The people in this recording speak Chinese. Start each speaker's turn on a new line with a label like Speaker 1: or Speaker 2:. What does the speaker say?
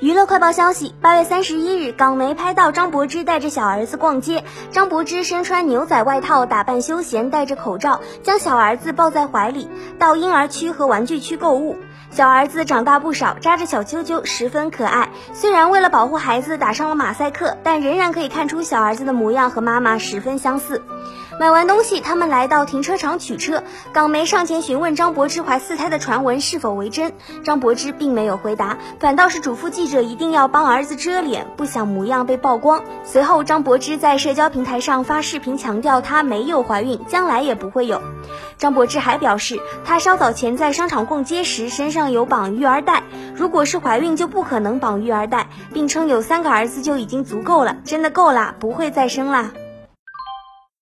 Speaker 1: 娱乐快报消息：八月三十一日，港媒拍到张柏芝带着小儿子逛街。张柏芝身穿牛仔外套，打扮休闲，戴着口罩，将小儿子抱在怀里，到婴儿区和玩具区购物。小儿子长大不少，扎着小揪揪，十分可爱。虽然为了保护孩子打上了马赛克，但仍然可以看出小儿子的模样和妈妈十分相似。买完东西，他们来到停车场取车。港媒上前询问张柏芝怀四胎的传闻是否为真，张柏芝并没有回答，反倒是嘱咐记者者一定要帮儿子遮脸，不想模样被曝光。随后，张柏芝在社交平台上发视频强调她没有怀孕，将来也不会有。张柏芝还表示，她稍早前在商场逛街时身上有绑育儿带，如果是怀孕就不可能绑育儿带，并称有三个儿子就已经足够了，真的够了，不会再生了。